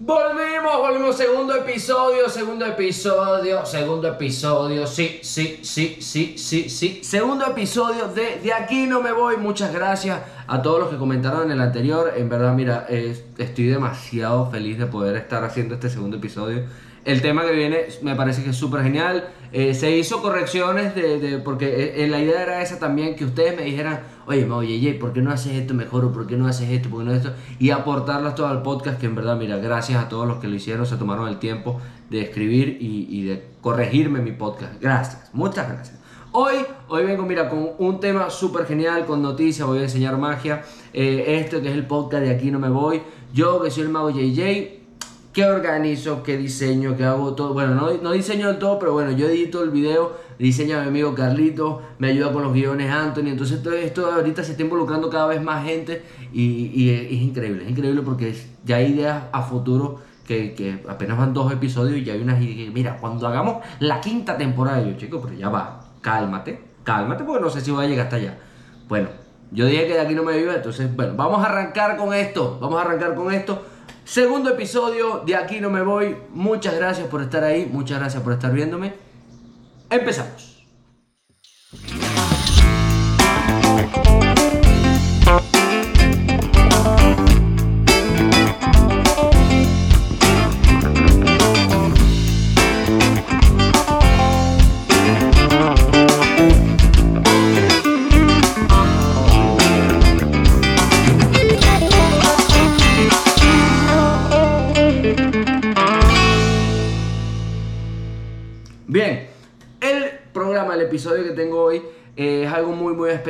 Volvimos, volvimos, segundo episodio, segundo episodio, segundo episodio, sí, sí, sí, sí, sí, sí, segundo episodio de De aquí no me voy, muchas gracias a todos los que comentaron en el anterior, en verdad mira, estoy demasiado feliz de poder estar haciendo este segundo episodio. El tema que viene me parece que es súper genial. Eh, se hizo correcciones de, porque eh, eh, la idea era esa también, que ustedes me dijeran, oye, oye, ¿por qué no haces esto mejor? ¿O por qué no haces esto? ¿Por qué no esto? Y aportarlas todo al podcast, que en verdad, mira, gracias a todos los que lo hicieron, se tomaron el tiempo de escribir y, de corregirme mi podcast. Gracias, muchas gracias. Hoy, hoy vengo, mira, con un tema súper genial, con noticias, voy a enseñar magia. este que es el podcast de Aquí No Me Voy. Yo que soy el mago JJ, qué organizo, qué diseño, qué hago todo. Bueno, no, no diseño del todo, pero bueno, yo edito el video, diseña mi amigo Carlito, me ayuda con los guiones Anthony. Entonces todo esto ahorita se está involucrando cada vez más gente y, es, increíble, es increíble porque ya hay ideas a futuro. Que, apenas van dos episodios y ya hay unas ideas. Mira, cuando hagamos la quinta temporada, yo, chico, pero ya va, cálmate, cálmate, porque no sé si voy a llegar hasta allá. Bueno, yo dije que de aquí no me viva, entonces, bueno, vamos a arrancar con esto, vamos a arrancar con esto. Segundo episodio de Aquí no me voy. Muchas gracias por estar ahí, muchas gracias por estar viéndome. Empezamos.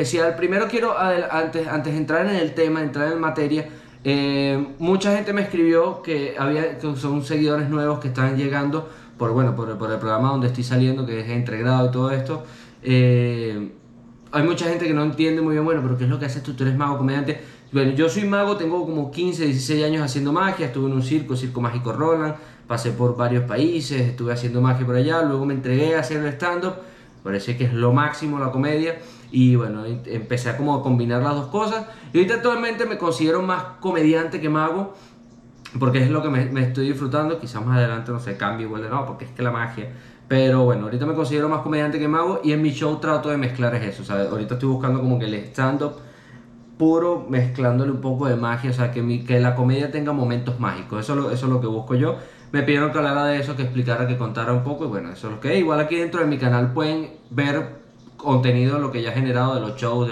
Especial. Primero quiero, antes, antes de entrar en el tema, entrar en materia, eh, mucha gente me escribió que, había, que son seguidores nuevos que están llegando por, bueno, por, por el programa donde estoy saliendo, que es entregrado y todo esto. Eh, hay mucha gente que no entiende muy bien, bueno, pero ¿qué es lo que haces tú? Tú eres mago, comediante. Bueno, yo soy mago, tengo como 15, 16 años haciendo magia, estuve en un circo, Circo Mágico Roland, pasé por varios países, estuve haciendo magia por allá, luego me entregué a hacer stand-up parece que es lo máximo la comedia. Y bueno, empecé a como combinar las dos cosas. Y ahorita actualmente me considero más comediante que mago porque es lo que me, estoy disfrutando, quizás más adelante no sé, cambie igual de no, porque es que la magia, pero bueno, ahorita me considero más comediante que mago y en mi show trato de mezclar eso, o sea, ahorita estoy buscando como que el stand-up puro mezclándole un poco de magia, o sea, que, mi, que la comedia tenga momentos mágicos, eso, eso es lo que busco yo me pidieron que hablara de eso, que explicara, que contara un poco y bueno, eso es lo que es. Igual aquí dentro de mi canal pueden ver contenido, lo que ya he generado de los shows,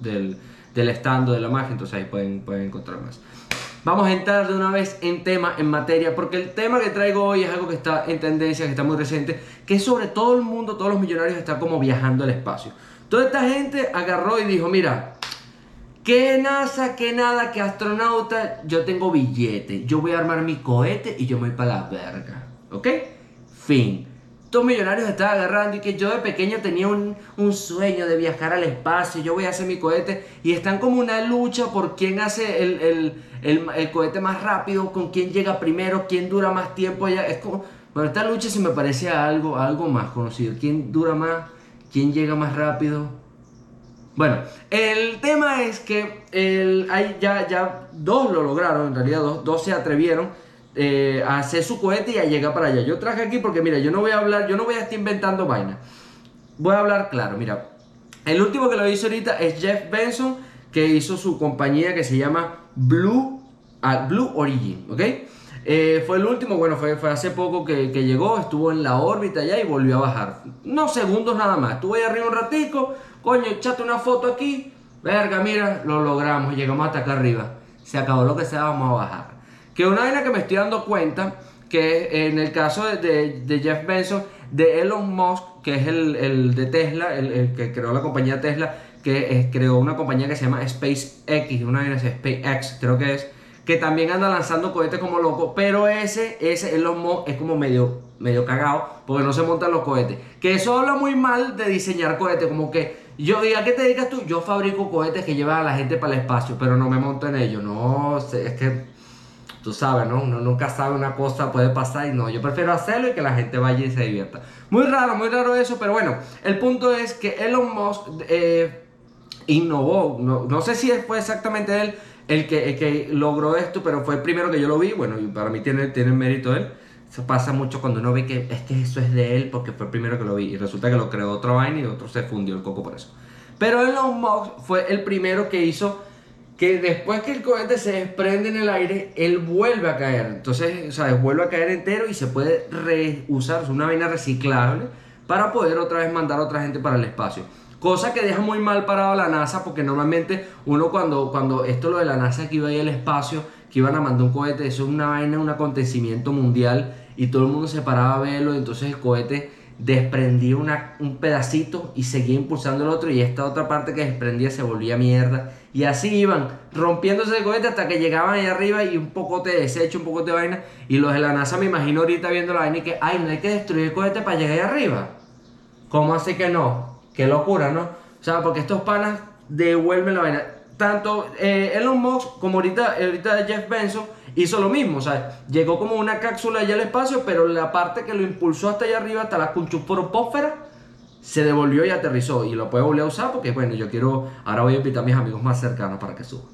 del, del stand, de la magia, entonces ahí pueden, pueden encontrar más. Vamos a entrar de una vez en tema, en materia, porque el tema que traigo hoy es algo que está en tendencia, que está muy reciente, que sobre todo el mundo, todos los millonarios están como viajando al espacio. Toda esta gente agarró y dijo, mira, ¿Qué NASA, qué nada, qué astronauta? Yo tengo billete. Yo voy a armar mi cohete y yo me voy para la verga. ¿Ok? Fin. Estos millonarios están agarrando y que yo de pequeño tenía un, sueño de viajar al espacio. Yo voy a hacer mi cohete. Y están como una lucha por quién hace el, cohete más rápido, con quién llega primero, quién dura más tiempo. Ya. Es como. Bueno, esta lucha se me parece algo, algo más conocido. ¿Quién dura más? ¿Quién llega más rápido? Bueno, el tema es que el, hay ya, ya dos lo lograron, en realidad dos, dos se atrevieron eh, a hacer su cohete y a llegar para allá. Yo traje aquí porque, mira, yo no voy a hablar, yo no voy a estar inventando vaina. Voy a hablar claro, mira. El último que lo hizo ahorita es Jeff Benson, que hizo su compañía que se llama Blue, ah, Blue Origin, ¿ok? Eh, fue el último, bueno, fue, fue hace poco que, que, llegó, estuvo en la órbita allá y volvió a bajar. Unos segundos nada más. Estuvo ahí arriba un ratico, Coño, echate una foto aquí. Verga, mira, lo logramos, llegamos hasta acá arriba. Se acabó lo que sea, vamos a bajar. Que una vaina que me estoy dando cuenta, que en el caso de, Jeff Benson, de Elon Musk, que es el, de Tesla, el, que creó la compañía Tesla, que creó una compañía que se llama SpaceX, una vaina SpaceX, creo que es, que también anda lanzando cohetes como loco, pero ese, ese Elon Musk es como medio, medio cagado, porque no se montan los cohetes. Que eso habla muy mal de diseñar cohetes, como que yo, ¿y a qué te dedicas tú? Yo fabrico cohetes que llevan a la gente para el espacio, pero no me monto en ellos. No, es que tú sabes, ¿no? Uno nunca sabe una cosa, puede pasar y no. Yo prefiero hacerlo y que la gente vaya y se divierta. Muy raro, muy raro eso, pero bueno, el punto es que Elon Musk eh, innovó, no, no, sé si fue exactamente él, el que, el que logró esto, pero fue el primero que yo lo vi, bueno, y para mí tiene, tiene mérito él. Eso pasa mucho cuando uno ve que es que eso es de él porque fue el primero que lo vi y resulta que lo creó otro vaina y otro se fundió el coco por eso. Pero Elon Musk fue el primero que hizo que después que el cohete se desprende en el aire, él vuelve a caer. Entonces, o sea, vuelve a caer entero y se puede reusar, es una vaina reciclable para poder otra vez mandar a otra gente para el espacio. Cosa que deja muy mal parado a la NASA porque normalmente uno cuando, cuando esto lo de la NASA que iba a ir al espacio, que iban a mandar un cohete, eso es una vaina, un acontecimiento mundial y todo el mundo se paraba a verlo, entonces el cohete desprendía una, un pedacito y seguía impulsando el otro y esta otra parte que desprendía se volvía mierda y así iban rompiéndose el cohete hasta que llegaban ahí arriba y un poco de desecho, un poco de vaina y los de la NASA me imagino ahorita viendo la vaina y que ay, no hay que destruir el cohete para llegar ahí arriba. ¿Cómo así que no? Qué locura, ¿no? O sea, porque estos panas devuelven la vaina. Tanto eh, Elon Musk como ahorita, ahorita Jeff Benson hizo lo mismo, o sea, llegó como una cápsula allá al espacio, pero la parte que lo impulsó hasta allá arriba, hasta la cunchupósfera, se devolvió y aterrizó y lo puede volver a usar porque, bueno, yo quiero, ahora voy a invitar a mis amigos más cercanos para que suban.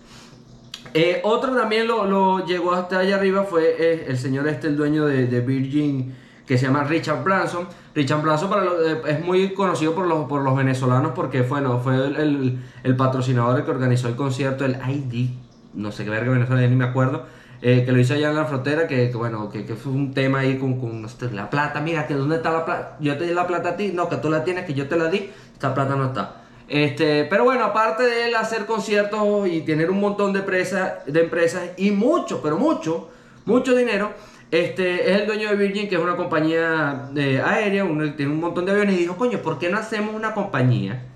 Eh, otro también lo, lo, llegó hasta allá arriba fue eh, el señor este, el dueño de, Virgin, que se llama Richard Branson. Richard Branson para eh, es muy conocido por los, por los venezolanos porque bueno, fue el, el, el patrocinador que organizó el concierto, el ID, no sé qué verga Venezuela, ni me acuerdo eh, que lo hice allá en la frontera, que, bueno, que, fue un tema ahí con, con este, la plata, mira, que dónde está la plata, yo te di la plata a ti, no, que tú la tienes, que yo te la di, esta plata no está. Este, pero bueno, aparte de él hacer conciertos y tener un montón de, empresas de empresas y mucho, pero mucho, mucho dinero, este, es el dueño de Virgin, que es una compañía de aérea, tiene un montón de aviones, y dijo, coño, ¿por qué no hacemos una compañía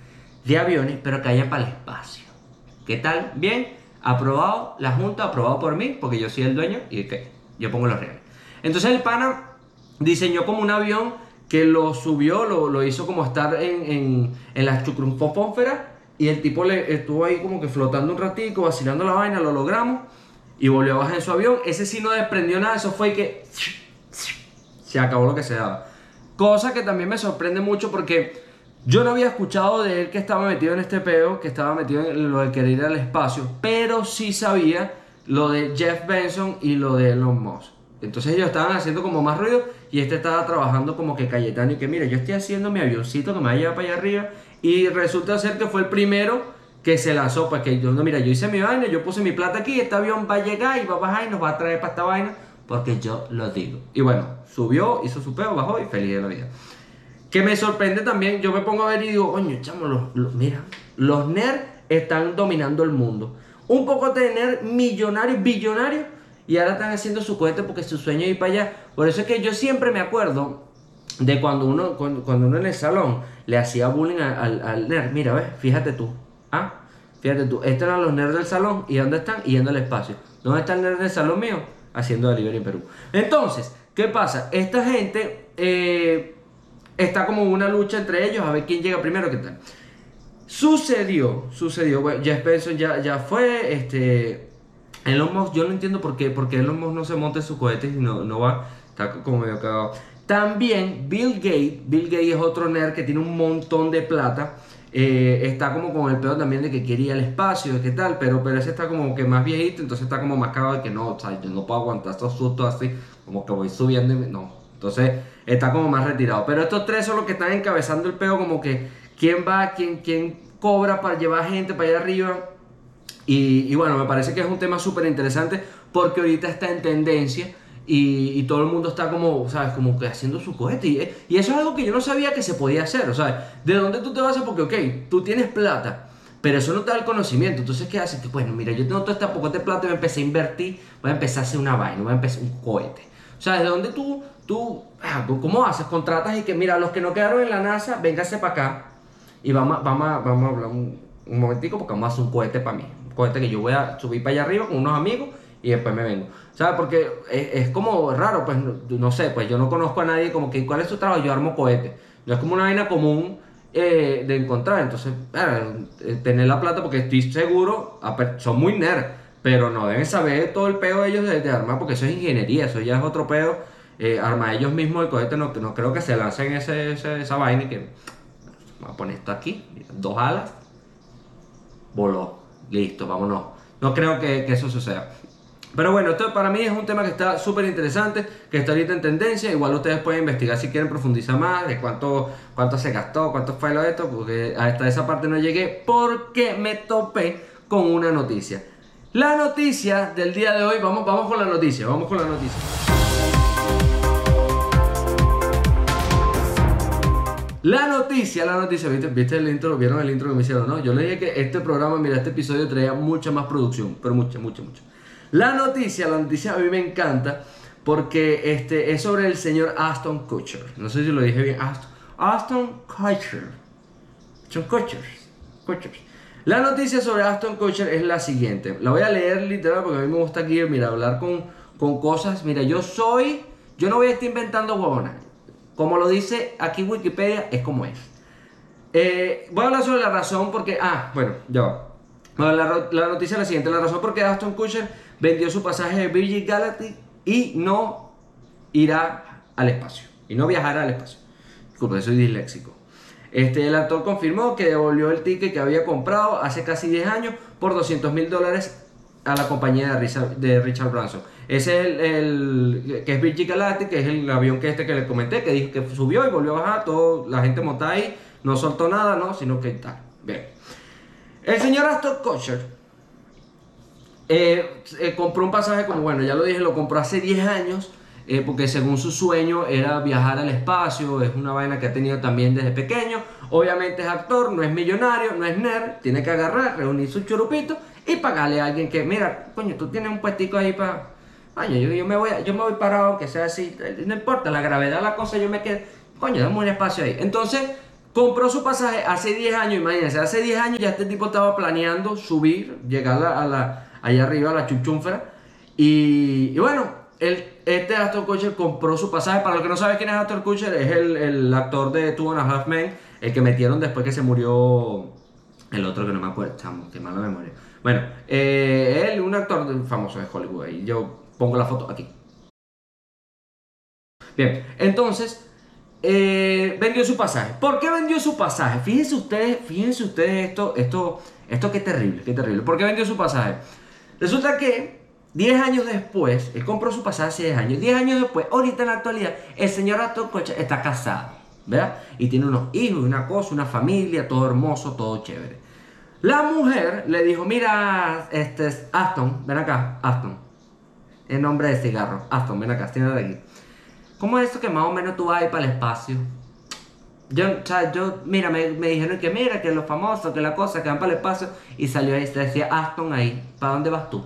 de aviones, pero que haya para el espacio? ¿Qué tal? Bien aprobado, la junta, aprobado por mí, porque yo soy el dueño y que yo pongo los reales. Entonces el pana diseñó como un avión que lo subió, lo, lo hizo como estar en, en, en la y el tipo le estuvo ahí como que flotando un ratico, vacilando la vaina, lo logramos y volvió a bajar en su avión. Ese sí no desprendió nada, eso fue que se acabó lo que se daba. Cosa que también me sorprende mucho porque yo no había escuchado de él que estaba metido en este peo, que estaba metido en lo de querer ir al espacio, pero sí sabía lo de Jeff Benson y lo de Elon Musk. Entonces ellos estaban haciendo como más ruido y este estaba trabajando como que Cayetano y que mira, yo estoy haciendo mi avioncito que me va a llevar para allá arriba y resulta ser que fue el primero que se lanzó, pues que yo no, mira, yo hice mi vaina, yo puse mi plata aquí, este avión va a llegar y va a bajar y nos va a traer para esta vaina porque yo lo digo. Y bueno, subió, hizo su peo, bajó y feliz de la vida. Que me sorprende también, yo me pongo a ver y digo, coño, chamo, los, mira, los nerds están dominando el mundo. Un poco de nerds millonarios, billonarios, y ahora están haciendo su cohete porque su sueño es ir para allá. Por eso es que yo siempre me acuerdo de cuando uno, cuando, uno en el salón le hacía bullying al, al, nerd. Mira, ves, fíjate tú, ¿ah? Fíjate tú, estos eran los nerds del salón, ¿y dónde están? Yendo al espacio. ¿Dónde está el nerd del salón mío? Haciendo delivery en Perú. Entonces, ¿qué pasa? Esta gente... Eh, está como una lucha entre ellos a ver quién llega primero, qué tal. Sucedió, sucedió, bueno, Jeff Bezos ya, ya fue, este, Elon Musk, yo no entiendo por qué, porque Elon Musk no se monta en sus cohetes y no, no va, está como medio cagado. También Bill Gates, Bill Gates es otro nerd que tiene un montón de plata, eh, está como con el pedo también de que quería el espacio, de qué tal, pero, pero ese está como que más viejito, entonces está como más cagado de que no, o sea, yo no puedo aguantar estos sustos así, como que voy subiendo y no, entonces está como más retirado. Pero estos tres son los que están encabezando el peo, como que quién va, quién, quién cobra para llevar gente para allá arriba. Y, bueno, me parece que es un tema súper interesante porque ahorita está en tendencia y, todo el mundo está como, ¿sabes? Como que haciendo su cohete. Y, eso es algo que yo no sabía que se podía hacer. O sea, ¿de dónde tú te vas a? Porque, ok, tú tienes plata, pero eso no te da el conocimiento. Entonces, ¿qué haces? Que, bueno, mira, yo tengo todo este poco de plata y me empecé a invertir, voy a empezar a hacer una vaina, voy a empezar un cohete. O sea, ¿de dónde tú tú, ah, ¿cómo haces? Contratas y que, mira, los que no quedaron en la NASA, véngase para acá y vamos, vamos, vamos a hablar un, un, momentico porque vamos a hacer un cohete para mí. Un cohete que yo voy a subir para allá arriba con unos amigos y después me vengo. ¿Sabes? Porque es, como raro, pues no, sé, pues yo no conozco a nadie como que, ¿cuál es su trabajo? Yo armo cohete. No es como una vaina común eh, de encontrar. Entonces, eh, tener la plata porque estoy seguro, son muy nerds, pero no deben saber todo el pedo de ellos de, armar porque eso es ingeniería, eso ya es otro pedo eh, arma ellos mismos el cohete, no, no creo que se lancen ese, esa vaina y que a poner esto aquí, dos alas, voló, listo, vámonos. no creo que, que eso suceda. Pero bueno, esto para mí es un tema que está súper interesante, que está ahorita en tendencia. Igual ustedes pueden investigar si quieren profundizar más de cuánto, cuánto se gastó, cuánto fue lo de esto, porque hasta esa parte no llegué porque me topé con una noticia. La noticia del día de hoy, vamos, vamos con la noticia, vamos con la noticia. La noticia, la noticia, ¿viste? ¿viste el intro? ¿Vieron el intro que me hicieron? No, yo le dije que este programa, mira, este episodio traía mucha más producción, pero mucha, mucha, mucha. La noticia, la noticia a mí me encanta porque este, es sobre el señor Aston Kutcher. No sé si lo dije bien. Aston, Aston Kutcher. Aston Kutcher. Kutcher. La noticia sobre Aston Kutcher es la siguiente. La voy a leer literal porque a mí me gusta aquí, mira, hablar con, con cosas. Mira, yo soy, yo no voy a estar inventando huevonas. Como lo dice aquí Wikipedia, es como es. Eh, voy a hablar sobre la razón porque, ah, bueno, ya va. La, noticia es la siguiente, la razón por qué Aston Kutcher vendió su pasaje de Virgin Galactic y no irá al espacio, y no viajará al espacio. Disculpe, soy disléxico. Este, el actor confirmó que devolvió el ticket que había comprado hace casi 10 años por 200 mil dólares a la compañía de Richard, Branson. Ese es el, que es Virgin Galactic, que es el avión que este que le comenté, que dijo que subió y volvió a bajar, todo, la gente montada ahí, no soltó nada, no, sino que tal. Bien. El señor Aston Kutcher eh, eh, compró un pasaje como, bueno, ya lo dije, lo compró hace 10 años, eh, porque según su sueño era viajar al espacio, es una vaina que ha tenido también desde pequeño. Obviamente es actor, no es millonario, no es nerd, tiene que agarrar, reunir su churupito y pagarle a alguien que, mira, coño, tú tienes un puestico ahí para... Coño, yo, me voy, yo me voy parado, que sea así, no importa, la gravedad la cosa, yo me quedo, coño, dame un espacio ahí. Entonces, Compró su pasaje hace 10 años, imagínense, hace 10 años ya este tipo estaba planeando subir, llegar a la, allá arriba a la chuchunfra. Y, y bueno, el, este Aston Kutcher compró su pasaje. Para los que no saben quién es Aston Kutcher, es el, el actor de Two and a Half Men, el que metieron después que se murió el otro que no me acuerdo, chamo, qué mala memoria. Bueno, eh, él, un actor famoso de Hollywood, yo pongo la foto aquí. Bien, entonces eh, vendió su pasaje. ¿Por qué vendió su pasaje? Fíjense ustedes, fíjense ustedes esto, esto, esto qué terrible, qué terrible. ¿Por qué vendió su pasaje? Resulta que 10 años después, él compró su pasaje hace 10 años, 10 años después, ahorita en la actualidad, el señor Aston Kutcher está casado, ¿verdad? Y tiene unos hijos, una cosa, una familia, todo hermoso, todo chévere. La mujer le dijo, mira, este es Aston, ven acá, Aston. El nombre de cigarro, Aston, ven acá, tiene aquí. ¿Cómo es esto que más o menos tú vas a ir para el espacio? Yo, yo, mira, me, me, dijeron que mira, que los famosos, que la cosa, que van para el espacio, y salió ahí, se decía Aston ahí, ¿para dónde vas tú?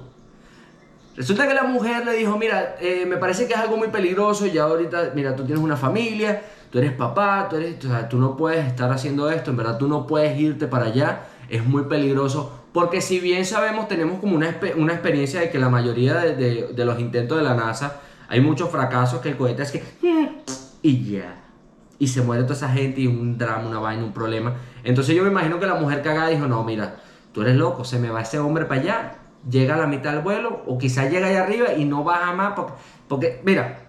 Resulta que la mujer le dijo, mira, eh, me parece que es algo muy peligroso, ya ahorita, mira, tú tienes una familia, tú eres papá, tú eres, o sea, tú no puedes estar haciendo esto, en verdad tú no puedes irte para allá, es muy peligroso, porque si bien sabemos, tenemos como una, una experiencia de que la mayoría de, de, de los intentos de la NASA, hay muchos fracasos que el cohete es que... Y ya. Y se muere toda esa gente y un drama, una vaina, un problema. Entonces yo me imagino que la mujer cagada dijo, no, mira, tú eres loco, se me va ese hombre para allá, llega a la mitad del vuelo, o quizás llega allá arriba y no baja más, porque, porque mira,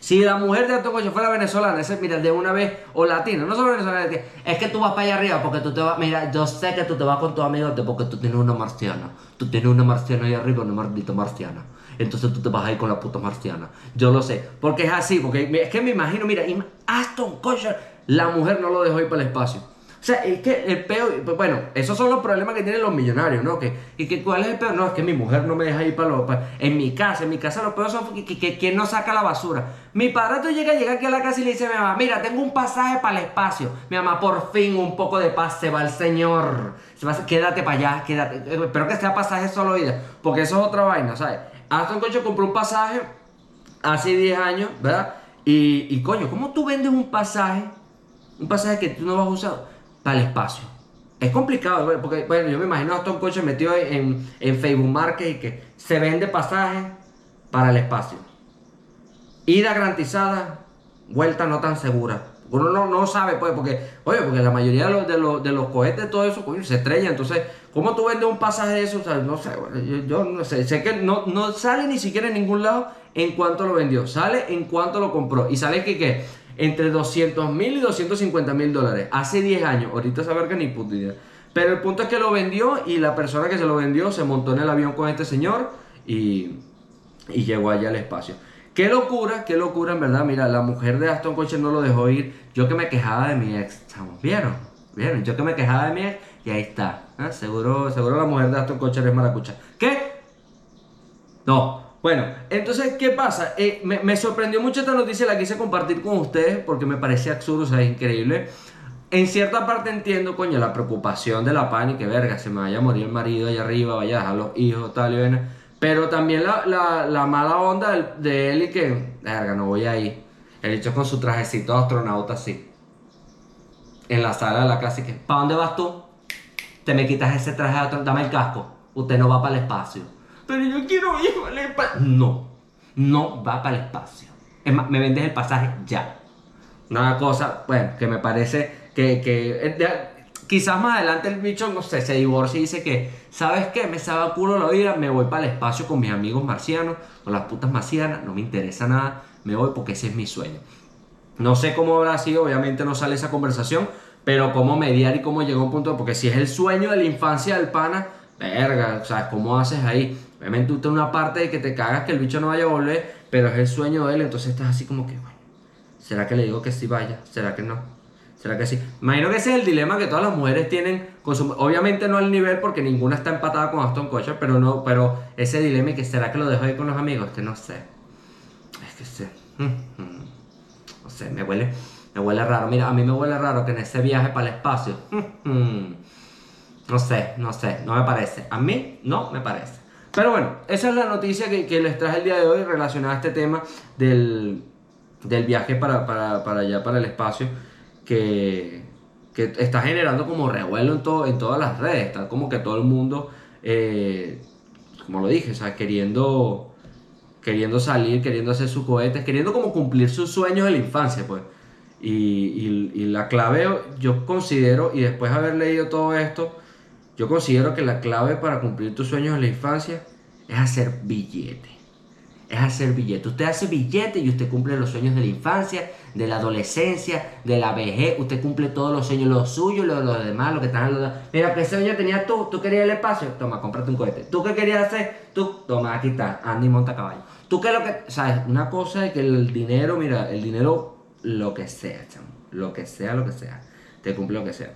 si la mujer de Alto Coche fuera venezolana, ese, mira, de una vez, o latina, no solo venezolana, es que, tú vas para allá arriba porque tú te vas, mira, yo sé que tú te vas con tu amigo porque tú tienes una marciana, tú tienes una marciana ahí arriba, una maldita marciana entonces tú te vas a ir con la puta marciana. Yo lo sé, porque es así, porque es que me imagino, mira, Aston Kutcher, la mujer no lo dejó ir para el espacio. O sea, es que el peor, pues, bueno, esos son los problemas que tienen los millonarios, ¿no? Que, y que cuál es el peor, no, es que mi mujer no me deja ir para los, en mi casa, en mi casa los peores son que, que, no saca la basura. Mi padre llega, llega aquí a la casa y le dice a mi mamá, mira, tengo un pasaje para el espacio. Mi mamá, por fin, un poco de paz, se va el señor. Se va, quédate para allá, quédate. Espero que sea pasaje solo ida, porque eso es otra vaina, ¿sabes? Aston Kutcher compró un pasaje hace 10 años, ¿verdad? Y, coño, ¿cómo tú vendes un pasaje? Un pasaje que tú no vas a usar para el espacio. Es complicado, porque bueno, yo me imagino a Aston Kutcher metido en, en Facebook Market y que se vende pasaje para el espacio. Ida garantizada, vuelta no tan segura. Uno no, no sabe, pues, porque, oye, porque la mayoría de los, de los, cohetes, todo eso, se estrella. Entonces, ¿cómo tú vendes un pasaje de eso? No sé, yo, yo, no sé. Sé que no, no sale ni siquiera en ningún lado en cuanto lo vendió. Sale en cuanto lo compró. Y sale que, ¿qué? Entre 200 mil y 250 mil dólares. Hace 10 años. Ahorita saber que ni puta idea. Pero el punto es que lo vendió y la persona que se lo vendió se montó en el avión con este señor y, y llegó allá al espacio. Qué locura, qué locura en verdad. Mira, la mujer de Aston Kutcher no lo dejó ir. Yo que me quejaba de mi ex. ¿Vieron? ¿Vieron? Yo que me quejaba de mi ex y ahí está. ¿eh? Seguro, seguro la mujer de Aston Kutcher es maracucha. ¿Qué? No. Bueno, entonces, ¿qué pasa? Eh, me, sorprendió mucho esta noticia, la quise compartir con ustedes porque me parecía absurdo, o sea, es increíble. En cierta parte entiendo, coño, la preocupación de la pan que verga, se me vaya a morir el marido allá arriba, vaya a dejar los hijos, tal y bueno. Pero también la, mala onda de él y que, verga, no voy ahí. El hecho con su trajecito de astronauta así. En la sala de la y que, ¿para dónde vas tú? Te me quitas ese traje de astronauta, dame el casco. Usted no va para el espacio. Pero yo quiero ir al espacio. No, no va para el espacio. Es más, me vendes el pasaje ya. Una cosa, bueno, que me parece que, que eh, Quizás más adelante el bicho, no sé, se divorcia y dice que, ¿sabes qué? Me sabe culo la vida, me voy para el espacio con mis amigos marcianos, con las putas marcianas, no me interesa nada, me voy porque ese es mi sueño. No sé cómo habrá sido, obviamente no sale esa conversación, pero cómo mediar y cómo llegó a un punto, porque si es el sueño de la infancia del pana, verga, o sea, ¿cómo haces ahí? Obviamente usted una parte de que te cagas que el bicho no vaya a volver, pero es el sueño de él, entonces estás así como que, bueno, ¿será que le digo que sí vaya? ¿Será que no? ¿Será que sí? Imagino que ese es el dilema que todas las mujeres tienen con su... Obviamente no al nivel porque ninguna está empatada con Aston Kutcher, pero no, pero ese dilema y que será que lo dejo ahí con los amigos, que no sé. Es que sé. No sé, me huele, me huele raro. Mira, a mí me huele raro que en ese viaje para el espacio. No sé, no sé, no me parece. A mí no me parece. Pero bueno, esa es la noticia que, les traje el día de hoy relacionada a este tema del, viaje para, para, para allá, para el espacio que, que está generando como revuelo en, todo, en todas las redes. Está como que todo el mundo, eh, como lo dije, o queriendo, queriendo salir, queriendo hacer sus cohetes, queriendo como cumplir sus sueños de la infancia, pues. Y, y, la clave, yo considero, y después de haber leído todo esto, yo considero que la clave para cumplir tus sueños en la infancia es hacer billete. Es hacer billete. Usted hace billete y usted cumple los sueños de la infancia, de la adolescencia, de la vejez, usted cumple todos los sueños, los suyos, los, los demás, lo que están los Mira, ¿qué sueño tenías tú? ¿Tú querías el espacio? Toma, cómprate un cohete. ¿Tú qué querías hacer? Tú, toma, aquí está, Andy monta caballo. ¿Tú qué es lo que...? ¿Sabes? Una cosa es que el dinero, mira, el dinero, lo que sea, chamo. Lo que sea, lo que sea. Te cumple lo que sea.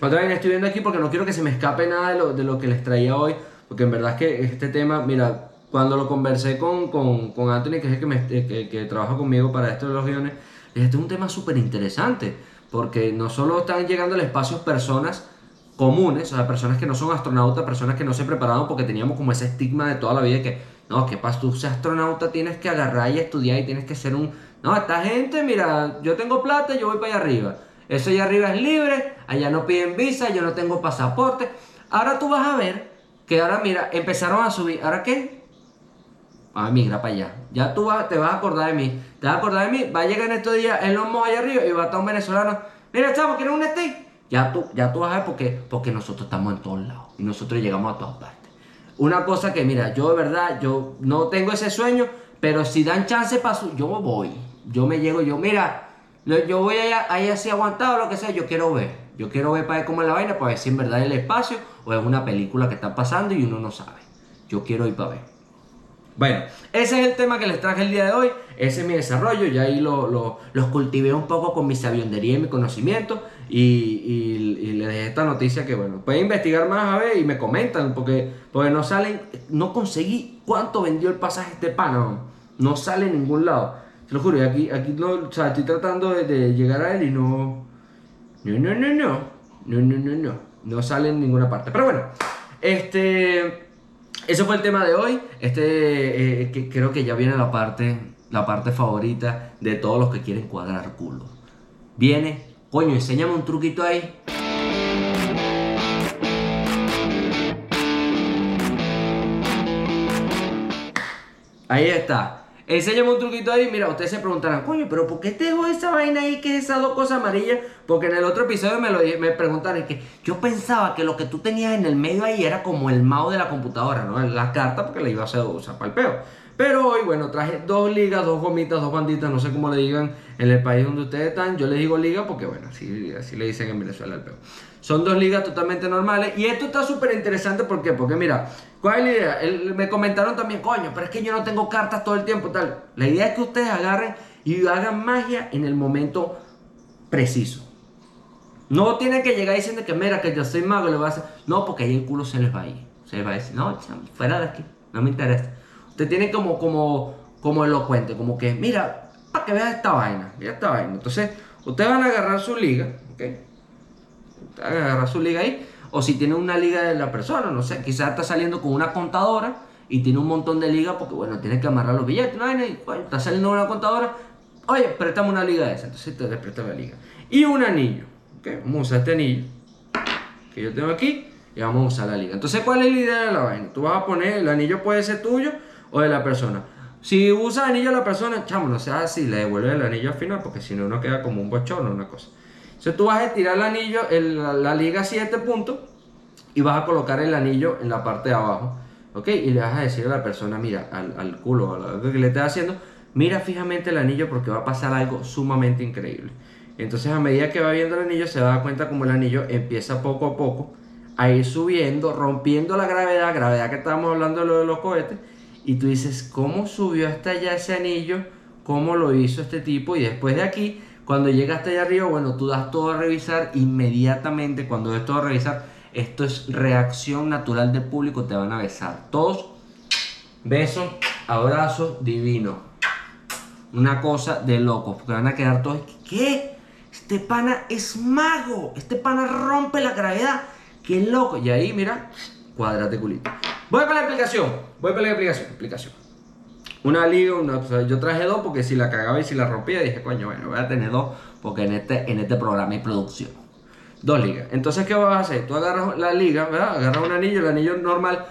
Otra vez estoy viendo aquí porque no quiero que se me escape nada de lo, de lo que les traía hoy. Porque en verdad es que este tema, mira, cuando lo conversé con, con, con Anthony, que es el que, me, que, que trabaja conmigo para esto de los guiones, este es un tema súper interesante, porque no solo están llegando al espacio personas comunes, o sea, personas que no son astronautas, personas que no se prepararon porque teníamos como ese estigma de toda la vida que, no, que para tú seas astronauta tienes que agarrar y estudiar y tienes que ser un... No, esta gente, mira, yo tengo plata, yo voy para allá arriba. Eso allá arriba es libre, allá no piden visa, yo no tengo pasaporte. Ahora tú vas a ver que ahora, mira, empezaron a subir. ¿Ahora qué? a migra para allá. Ya tú te vas a acordar de mí. Te vas a acordar de mí. Va a llegar en estos días el lomo allá arriba y va a estar un venezolano. Mira, chavo, ¿quieres un steak? Ya tú, ya tú vas a ver por qué. Porque nosotros estamos en todos lados. Y nosotros llegamos a todas partes. Una cosa que, mira, yo de verdad, yo no tengo ese sueño. Pero si dan chance para su... Yo voy. Yo me llego, yo, mira, yo voy allá, ahí así aguantado, lo que sea, yo quiero ver. Yo quiero ver para ver cómo es la vaina, para ver si en verdad es el espacio o es una película que está pasando y uno no sabe. Yo quiero ir para ver. Bueno, ese es el tema que les traje el día de hoy. Ese es mi desarrollo. Ya ahí lo, los cultivé un poco con mi sabiondería y mi conocimiento. Y, les dejé esta noticia que, bueno, pueden investigar más a ver y me comentan. Porque, porque no salen, no conseguí cuánto vendió el pasaje este pana. No sale en ningún lado. Te lo juro, aquí, aquí no, o sea, estoy tratando de, de, llegar a él y no. No, no, no, no. No, no, no, no. No sale en ninguna parte. Pero bueno, este. Eso fue el tema de hoy. Este, eh, que creo que ya viene la parte, la parte favorita de todos los que quieren cuadrar culo. Viene, coño, enséñame un truquito ahí. Ahí está. Enséñame un truquito ahí. Mira, ustedes se preguntarán, coño, pero ¿por qué te dejo esa vaina ahí que es esas dos cosas amarillas? Porque en el otro episodio me, lo, me preguntaron que yo pensaba que lo que tú tenías en el medio ahí era como el mouse de la computadora, ¿no? La carta porque le iba a hacer usar para el peo. Pero hoy, bueno, traje dos ligas, dos gomitas, dos banditas, no sé cómo le digan en el país donde ustedes están. Yo les digo liga porque, bueno, así, así le dicen en Venezuela al peo. Son dos ligas totalmente normales. Y esto está súper interesante, ¿por qué? Porque, mira, ¿cuál es la idea? me comentaron también, coño, pero es que yo no tengo cartas todo el tiempo, tal. La idea es que ustedes agarren y hagan magia en el momento preciso. No tienen que llegar diciendo que, mira, que yo soy mago, le voy a hacer. No, porque ahí el culo se les va a ir. Se les va a decir, no, fuera de aquí, no me interesa. Usted tiene como, como, como elocuente, como que, mira, para que veas esta vaina, mira esta vaina. Entonces, ustedes van a agarrar su liga, ¿ok? A agarrar su liga ahí. O si tiene una liga de la persona, no sé, quizás está saliendo con una contadora y tiene un montón de ligas porque, bueno, tiene que amarrar los billetes, ¿no? Y, bueno, está saliendo una contadora, oye, préstame una liga de esa. Entonces te presta la liga. Y un anillo, ¿ok? Vamos a usar este anillo que yo tengo aquí y vamos a usar la liga. Entonces, ¿cuál es la idea de la vaina? Tú vas a poner, el anillo puede ser tuyo o de la persona. Si usa anillo de la persona, chamo, no sea así, le devuelve el anillo al final porque si no, no queda como un bochorno, una cosa. Entonces tú vas a estirar el anillo, la, liga a 7 puntos y vas a colocar el anillo en la parte de abajo. ¿Ok? Y le vas a decir a la persona, mira, al, culo, a lo que le estés haciendo, mira fijamente el anillo porque va a pasar algo sumamente increíble. Entonces a medida que va viendo el anillo se va a cuenta como el anillo empieza poco a poco a ir subiendo, rompiendo la gravedad, gravedad que estábamos hablando de lo de los cohetes, y tú dices, ¿cómo subió hasta allá ese anillo? ¿Cómo lo hizo este tipo? Y después de aquí, cuando llega hasta allá arriba, bueno, tú das todo a revisar inmediatamente, cuando des todo a revisar, esto es reacción natural del público, te van a besar. Todos, besos, abrazos, divino. Una cosa de locos, porque van a quedar todos, ¿qué? Este pana es mago, este pana rompe la gravedad, qué loco. Y ahí, mira, cuadrate culito. Voy con la explicación. Voy con la explicación. Explicación. Una liga, una, yo traje dos porque si la cagaba y si la rompía, dije, coño, bueno, voy a tener dos porque en este, en este programa hay producción. Dos ligas. Entonces, ¿qué vas a hacer? Tú agarras la liga, ¿verdad? Agarras un anillo, el anillo normal.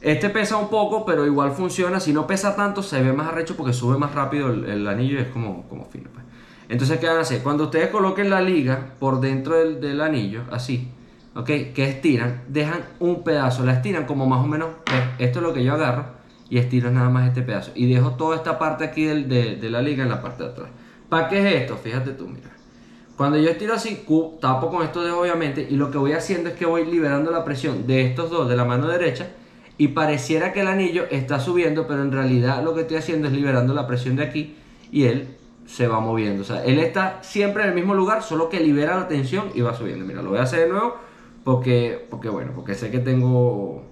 Este pesa un poco, pero igual funciona. Si no pesa tanto, se ve más arrecho porque sube más rápido el, anillo y es como, como fino. Pues. Entonces, ¿qué van a hacer? Cuando ustedes coloquen la liga por dentro del, del anillo, así, ¿ok? Que estiran, dejan un pedazo, la estiran como más o menos, esto es lo que yo agarro y estiro nada más este pedazo y dejo toda esta parte aquí del, de, la liga en la parte de atrás. ¿Para qué es esto? Fíjate tú, mira. Cuando yo estiro así, tapo con estos dedos obviamente y lo que voy haciendo es que voy liberando la presión de estos dos de la mano derecha y pareciera que el anillo está subiendo, pero en realidad lo que estoy haciendo es liberando la presión de aquí y él se va moviendo. O sea, él está siempre en el mismo lugar, solo que libera la tensión y va subiendo. Mira, lo voy a hacer de nuevo porque, porque bueno, porque sé que tengo,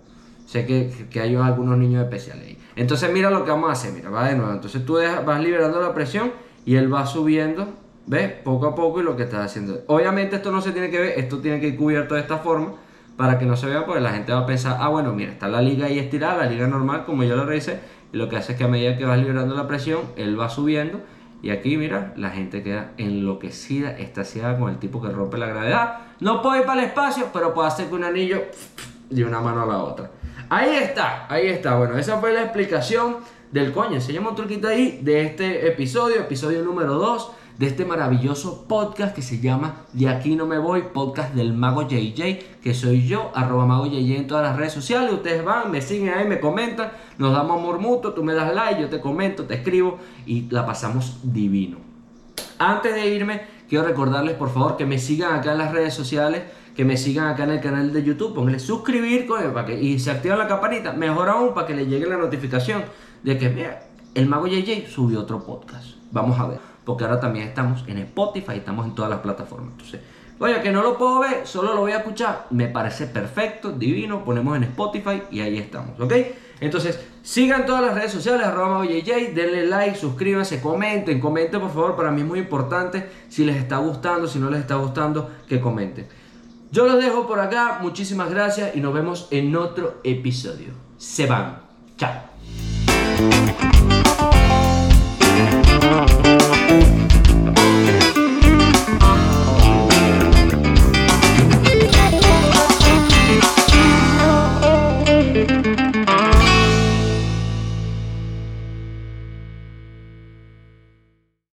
sé que, que hay algunos niños especiales ahí. Entonces mira lo que vamos a hacer, mira, va de nuevo. Entonces tú vas liberando la presión y él va subiendo, ¿ves? Poco a poco y lo que estás haciendo. Obviamente esto no se tiene que ver, esto tiene que ir cubierto de esta forma para que no se vea, porque la gente va a pensar, ah, bueno, mira, está la liga ahí estirada, la liga normal, como yo lo revisé, y lo que hace es que a medida que vas liberando la presión, él va subiendo y aquí, mira, la gente queda enloquecida, estaciada con el tipo que rompe la gravedad. No puede ir para el espacio, pero puede hacer que un anillo de una mano a la otra. Ahí está, ahí está. Bueno, esa fue la explicación del coño. Se llama un truquito ahí de este episodio, episodio número 2 de este maravilloso podcast que se llama De aquí no me voy, podcast del mago JJ, que soy yo, arroba mago JJ en todas las redes sociales. Ustedes van, me siguen ahí, me comentan, nos damos amor mutuo, tú me das like, yo te comento, te escribo y la pasamos divino. Antes de irme, quiero recordarles por favor que me sigan acá en las redes sociales, que me sigan acá en el canal de YouTube, pónganle suscribir para que, y se activan la campanita, mejor aún para que les llegue la notificación de que, el mago JJ subió otro podcast. Vamos a ver porque ahora también estamos en Spotify, estamos en todas las plataformas. Entonces, oye, que no lo puedo ver, solo lo voy a escuchar, me parece perfecto, divino, ponemos en Spotify y ahí estamos, ¿ok? Entonces, sigan todas las redes sociales, arroba JJ, denle like, suscríbanse, comenten, comenten por favor, para mí es muy importante si les está gustando, si no les está gustando, que comenten. Yo los dejo por acá, muchísimas gracias y nos vemos en otro episodio. Se van. Chao.